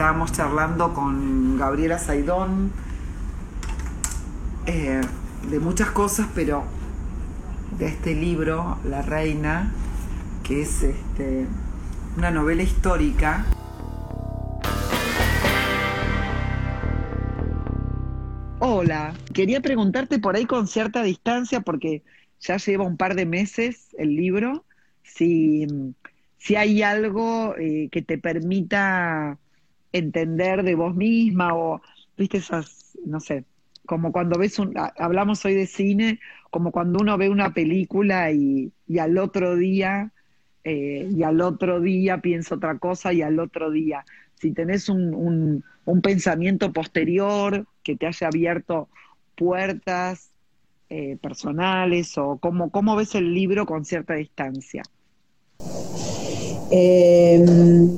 estábamos charlando con Gabriela Saidón eh, de muchas cosas, pero de este libro, La Reina, que es este, una novela histórica. Hola, quería preguntarte por ahí con cierta distancia, porque ya lleva un par de meses el libro, si, si hay algo eh, que te permita entender de vos misma o, viste, esas, no sé, como cuando ves un, hablamos hoy de cine, como cuando uno ve una película y, al otro día, eh, y al otro día piensa otra cosa y al otro día, si tenés un, un, pensamiento posterior que te haya abierto puertas eh, personales o cómo, cómo ves el libro con cierta distancia. Eh,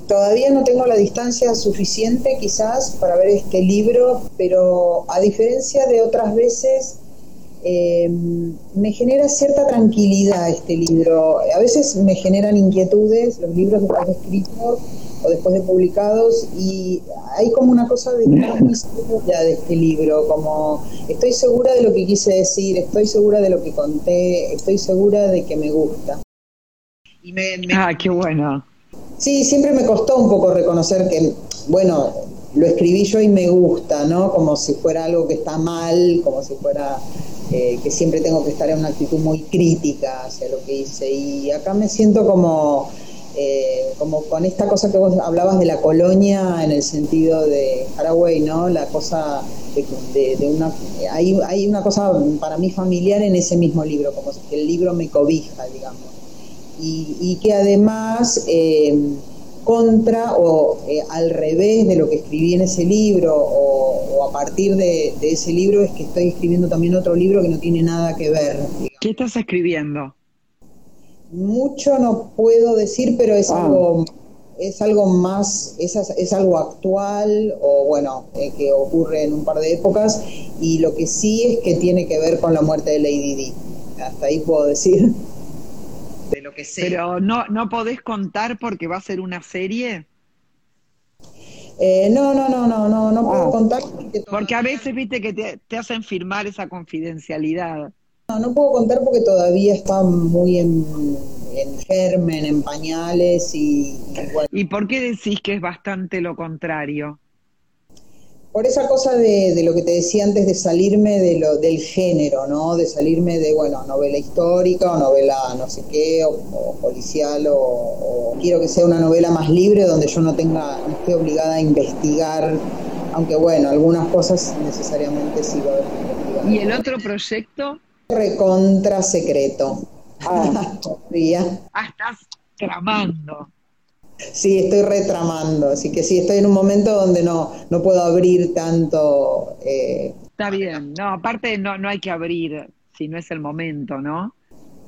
todavía no tengo la distancia suficiente quizás para ver este libro, pero a diferencia de otras veces, eh, me genera cierta tranquilidad este libro. A veces me generan inquietudes los libros después de escritos o después de publicados y hay como una cosa de ya de este libro, como estoy segura de lo que quise decir, estoy segura de lo que conté, estoy segura de que me gusta. Ah, qué bueno. Sí, siempre me costó un poco reconocer que, bueno, lo escribí yo y me gusta, ¿no? Como si fuera algo que está mal, como si fuera eh, que siempre tengo que estar en una actitud muy crítica hacia lo que hice. Y acá me siento como, eh, como con esta cosa que vos hablabas de la colonia en el sentido de Paraguay, ¿no? La cosa de, una... Hay, hay una cosa para mí familiar en ese mismo libro, como que el libro me cobija, digamos y, que además eh, contra o eh, al revés de lo que escribí en ese libro o, a partir de, ese libro es que estoy escribiendo también otro libro que no tiene nada que ver. ¿Qué estás escribiendo? Mucho no puedo decir, pero es ah. algo es algo más, es, es algo actual o bueno, eh, que ocurre en un par de épocas y lo que sí es que tiene que ver con la muerte de Lady Di. Hasta ahí puedo decir de lo que sea. Pero no, no podés contar porque va a ser una serie. Eh, no, no, no, no, no, no puedo ah. contar. Porque, a veces viste que te, hacen firmar esa confidencialidad. No, no puedo contar porque todavía está muy en, germen, en pañales y, y, ¿Y por qué decís que es bastante lo contrario? Por esa cosa de, lo que te decía antes de salirme de lo, del género, ¿no? De salirme de, bueno, novela histórica o novela no sé qué, o, policial, o, quiero que sea una novela más libre donde yo no tenga, no esté obligada a investigar, aunque bueno, algunas cosas necesariamente sí va a haber que investigar. ¿Y el otro proyecto? Recontra secreto. Ah, ah estás tramando. Sí, estoy retramando, así que sí, estoy en un momento donde no, no puedo abrir tanto. Eh, Está bien, no, aparte no, no hay que abrir si no es el momento, ¿no?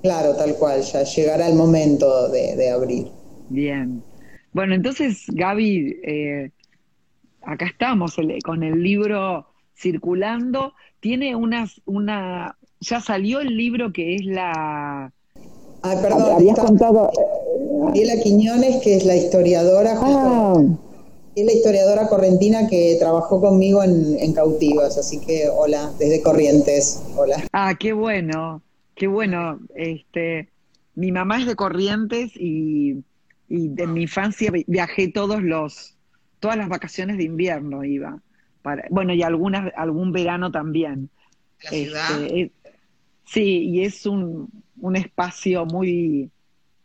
Claro, tal cual, ya llegará el momento de, abrir. Bien. Bueno, entonces, Gaby, eh, acá estamos con el libro circulando. Tiene unas, una, ya salió el libro que es la... Ay, perdón, habías contado, Mariela Quiñones, que es la historiadora, ah. es la historiadora correntina que trabajó conmigo en, Cautivas, así que hola, desde Corrientes, hola. Ah, qué bueno, qué bueno. Este, mi mamá es de Corrientes y, y de mi infancia viajé todos los, todas las vacaciones de invierno iba. Para, bueno, y algunas, algún verano también. ¿La ciudad? Este, sí, y es un, un espacio muy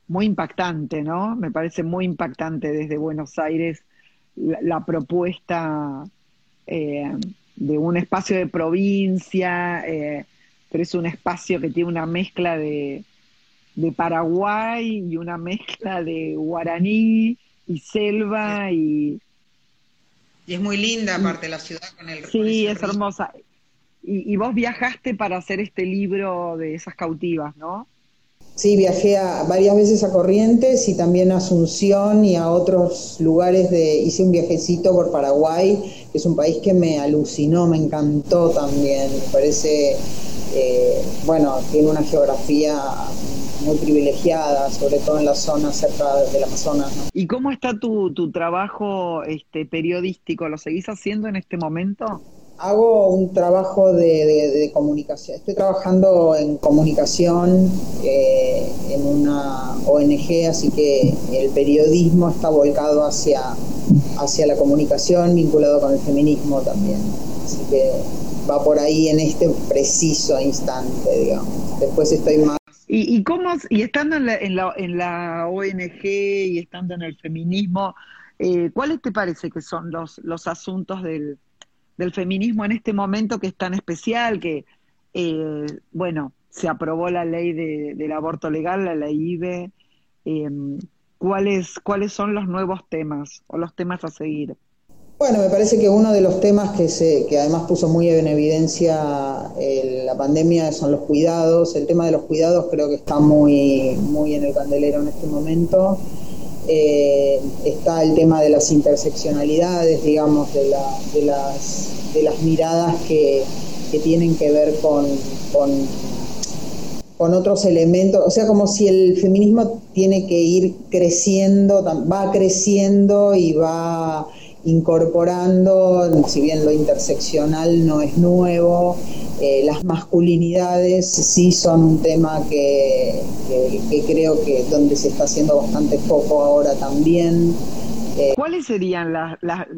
muy impactante, ¿no? Me parece muy impactante desde Buenos Aires la, propuesta eh, de un espacio de provincia, eh, pero es un espacio que tiene una mezcla de, Paraguay y una mezcla de guaraní y selva y... Y es muy linda aparte la ciudad con el... Sí, es hermosa. Y, y vos viajaste para hacer este libro de esas cautivas, ¿no? Sí, viajé a, varias veces a Corrientes y también a Asunción y a otros lugares de, hice un viajecito por Paraguay, que es un país que me alucinó, me encantó también, me parece, eh, bueno, tiene una geografía muy privilegiada, sobre todo en la zona cerca del Amazonas. ¿Y cómo está tu, tu trabajo este, periodístico? ¿Lo seguís haciendo en este momento? Hago un trabajo de, comunicación. Estoy trabajando en comunicación eh, en una ONG, así que el periodismo está volcado hacia, hacia la comunicación, vinculado con el feminismo también. Así que va por ahí en este preciso instante, digamos. Después estoy más. ¿Y, y cómo, y estando en la, en la, en la ONG y estando en el feminismo, eh, ¿cuáles te parece que son los, los asuntos del del feminismo en este momento que es tan especial, que, eh, bueno, se aprobó la ley del aborto legal, la ley IBE. Em, ¿cuáles, ¿Cuáles son los nuevos temas o los temas a seguir? Bueno, me parece que uno de los temas que, se, que además puso muy en evidencia eh, la pandemia son los cuidados. El tema de los cuidados creo que está muy, muy en el candelero en este momento. Eh, está el tema de las interseccionalidades, digamos, de, las, de las miradas que, tienen que ver con, con, con, otros elementos, o sea, como si el feminismo tiene que ir creciendo, va creciendo y va incorporando, si bien lo interseccional no es nuevo, eh, las masculinidades sí son un tema que, creo que donde se está haciendo bastante poco ahora también. Eh, ¿Cuáles serían las,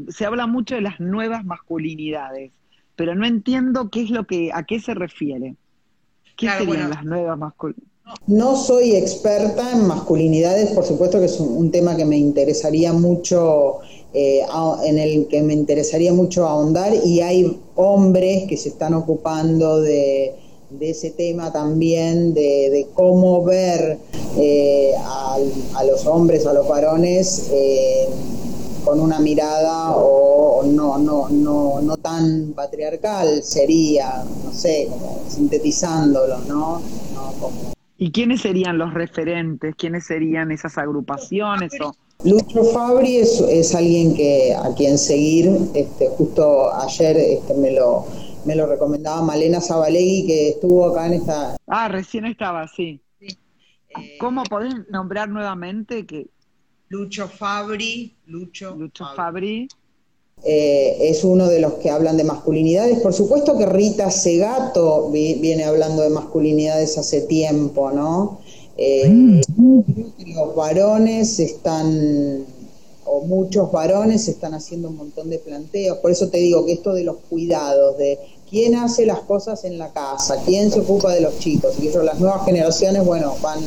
se habla mucho de las nuevas masculinidades, pero no entiendo qué es lo que, a qué se refiere. ¿Qué serían las nuevas masculinidades? No soy experta en masculinidades, por supuesto que es un tema que me interesaría mucho eh, en el que me interesaría mucho ahondar y hay hombres que se están ocupando de, ese tema también, de, cómo ver eh, a, los hombres, a los varones, eh, con una mirada o, no, no, no, no tan patriarcal, sería, no sé, como sintetizándolo, ¿no? ¿Y quiénes serían los referentes? ¿Quiénes serían esas agrupaciones? O Lucho Fabri es, alguien que a quien seguir, este, justo ayer este, me lo me lo recomendaba Malena Zabalegui que estuvo acá en esta Ah, recién estaba, sí. ¿Cómo podés nombrar nuevamente que Lucho Fabri, Lucho, Lucho Fabri, eh, es uno de los que hablan de masculinidades. Por supuesto que Rita Segato viene hablando de masculinidades hace tiempo, ¿no? Eh, los varones están, o muchos varones están haciendo un montón de planteos, por eso te digo que esto de los cuidados, de quién hace las cosas en la casa, quién se ocupa de los chicos, y eso las nuevas generaciones, bueno, van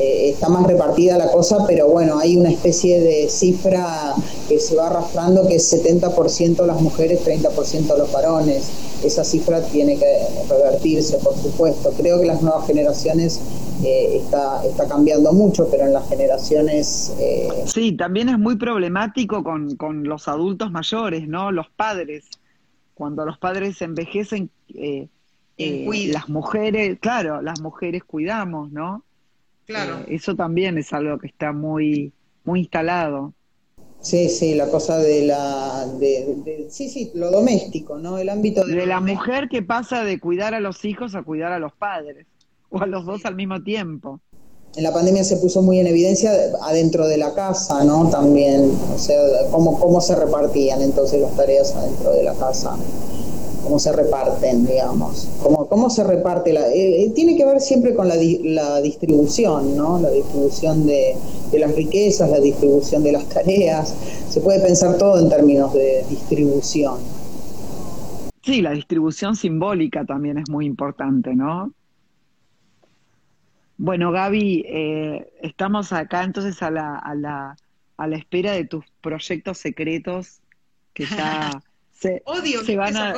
eh, está más repartida la cosa, pero bueno, hay una especie de cifra que se va arrastrando que es 70% las mujeres, 30% los varones. Esa cifra tiene que revertirse, por supuesto. Creo que las nuevas generaciones eh, está, está cambiando mucho, pero en las generaciones... Eh... Sí, también es muy problemático con, con los adultos mayores, ¿no? Los padres. Cuando los padres envejecen, eh, eh las mujeres, claro, las mujeres cuidamos, ¿no? Claro. Eh, eso también es algo que está muy, muy instalado. Sí, sí, la cosa de la, de, sí, sí, lo doméstico, ¿no? El ámbito de, la mujer que pasa de cuidar a los hijos a cuidar a los padres, o a los dos al mismo tiempo. En la pandemia se puso muy en evidencia adentro de la casa, ¿no? También, o sea, cómo, cómo se repartían entonces las tareas adentro de la casa cómo se reparten, digamos, cómo, cómo se reparte. La, eh, eh, tiene que ver siempre con la, la distribución, ¿no? La distribución de, las riquezas, la distribución de las tareas. Se puede pensar todo en términos de distribución. Sí, la distribución simbólica también es muy importante, ¿no? Bueno, Gaby, eh, estamos acá entonces a la, a, la, a la espera de tus proyectos secretos que ya Odio que van a...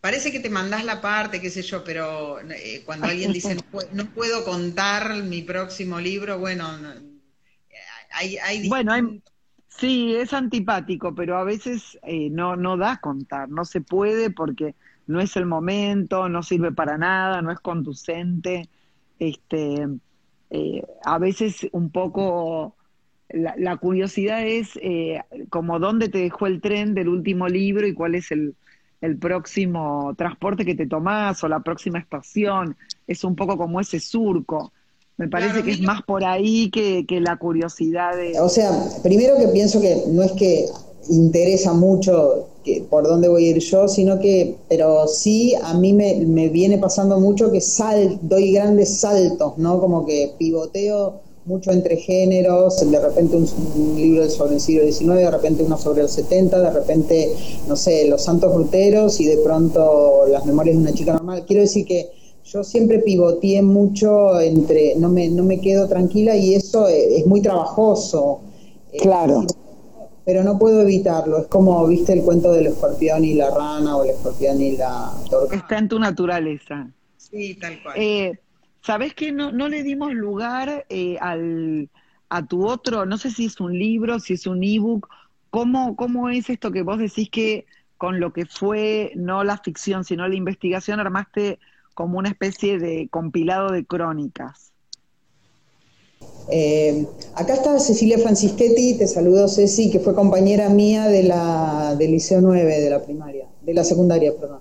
Parece que te mandás la parte, qué sé yo, pero eh, cuando alguien dice no, puedo contar mi próximo libro, bueno, hay, hay bueno, sí, es antipático, pero a veces eh, no no da contar, no se puede porque no es el momento, no sirve para nada, no es conducente, este, eh, a veces un poco la, curiosidad es eh, como dónde te dejó el tren del último libro y cuál es el, próximo transporte que te tomás o la próxima estación. Es un poco como ese surco. Me parece que es más por ahí que, que la curiosidad de... O sea, primero que pienso que no es que interesa mucho que, por dónde voy a ir yo, sino que, pero sí a mí me, me viene pasando mucho que sal, doy grandes saltos, ¿no? Como que pivoteo mucho entre géneros, de repente un, libro sobre el siglo XIX, de repente uno sobre el 70, de repente, no sé, Los Santos Ruteros y de pronto Las Memorias de una chica normal. Quiero decir que yo siempre pivoteé mucho entre, no me, no me quedo tranquila y eso es, muy trabajoso. Claro. pero no puedo evitarlo. Es como, viste, el cuento del escorpión y la rana o el escorpión y la tortuga. Está en tu naturaleza. Sí, tal cual. Eh, ¿Sabes que no, no le dimos lugar eh, al, a tu otro, no sé si es un libro, si es un ebook, ¿cómo, ¿cómo es esto que vos decís que con lo que fue no la ficción, sino la investigación, armaste como una especie de compilado de crónicas? Eh, acá está Cecilia Francischetti, te saludo Ceci, que fue compañera mía de la, del Liceo 9, de la primaria, de la secundaria, perdón.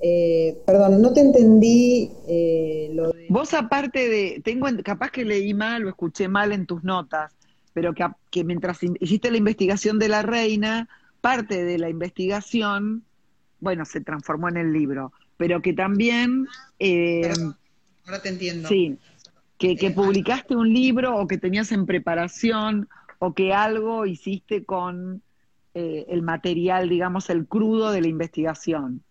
Eh, perdón, no te entendí eh, lo. Vos aparte de, tengo, capaz que leí mal o escuché mal en tus notas, pero que, que mientras hiciste la investigación de la reina, parte de la investigación, bueno, se transformó en el libro, pero que también... Eh, ahora te entiendo. Sí, que, que publicaste un libro o que tenías en preparación o que algo hiciste con el material, digamos, el crudo de la investigación.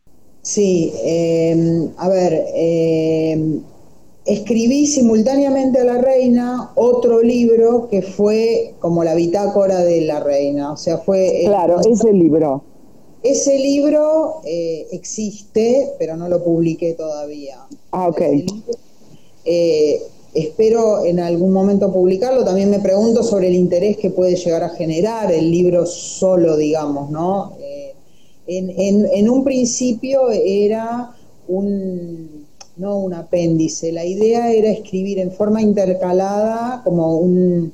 Sí, em, a ver, em, escribí simultáneamente a la reina otro libro que fue como la bitácora de la reina, o sea, fue... Claro, ese libro. Ese libro eh, existe, pero no lo publiqué todavía. Ah, ok. Eh, espero en algún momento publicarlo. También me pregunto sobre el interés que puede llegar a generar el libro solo, digamos, ¿no? En, un principio era un, no un apéndice, la idea era escribir en forma intercalada como un,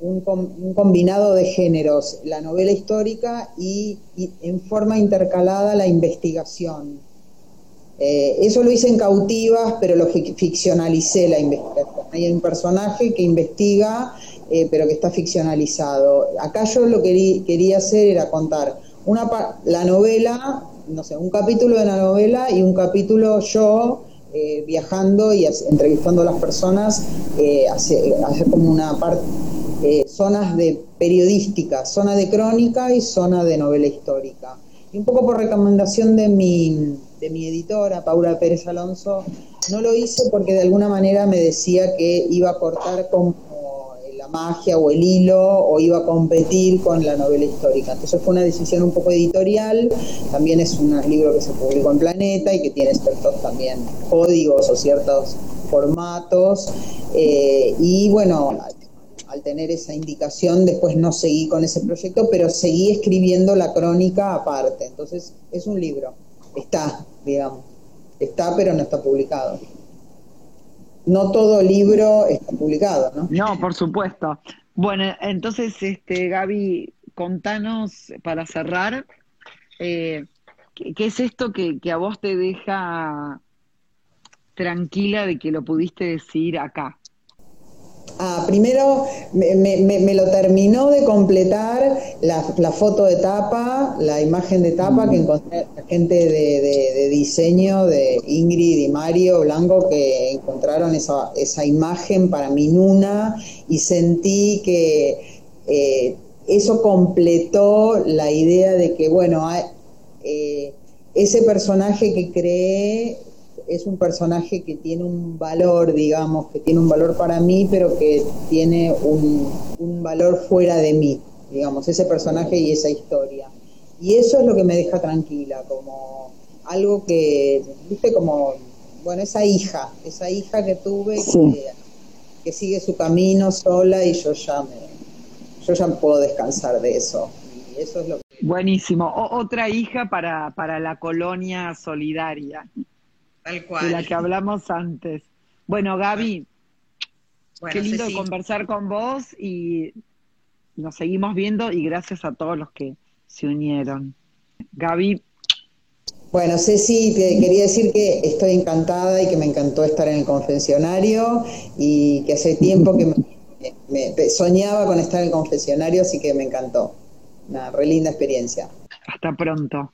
un, combinado de géneros, la novela histórica y, en forma intercalada la investigación. Eh, eso lo hice en cautivas, pero lo ficcionalicé la investigación. Hay un personaje que investiga, eh, pero que está ficcionalizado. Acá yo lo que quería hacer era contar una la novela, no sé, un capítulo de la novela y un capítulo yo eh, viajando y entrevistando a las personas, eh, como una parte, eh, zonas de periodística, zona de crónica y zona de novela histórica. Y un poco por recomendación de mi, de mi editora, Paula Pérez Alonso, no lo hice porque de alguna manera me decía que iba a cortar con magia o el hilo o iba a competir con la novela histórica. Entonces fue una decisión un poco editorial, también es un libro que se publicó en Planeta y que tiene ciertos también códigos o ciertos formatos eh, y bueno, al tener esa indicación después no seguí con ese proyecto, pero seguí escribiendo la crónica aparte. Entonces es un libro, está, digamos, está pero no está publicado no todo libro está publicado, ¿no? No, por supuesto. Bueno, entonces, este, Gaby, contanos para cerrar, eh, ¿qué, es esto que, que, a vos te deja tranquila de que lo pudiste decir acá? Ah, primero me, lo terminó de completar la, foto de tapa, la imagen de tapa que encontré gente de, diseño de Ingrid y Mario Blanco que encontraron esa, esa imagen para mi Nuna y sentí que eh, eso completó la idea de que, bueno, eh, ese personaje que creé es un personaje que tiene un valor, digamos, que tiene un valor para mí, pero que tiene un, valor fuera de mí, digamos, ese personaje y esa historia. Y eso es lo que me deja tranquila, como algo que, viste, como, bueno, esa hija, esa hija que tuve que, sigue su camino sola y yo ya me, yo ya puedo descansar de eso. Y eso es lo Buenísimo. otra hija para, para la colonia solidaria. De la que hablamos antes. Bueno, Gaby, qué lindo conversar con vos y nos seguimos viendo y gracias a todos los que se unieron. Gaby. Bueno, Ceci, te quería decir que estoy encantada y que me encantó estar en el confesionario y que hace tiempo que me, soñaba con estar en el confesionario, así que me encantó. Una re linda experiencia. Hasta pronto.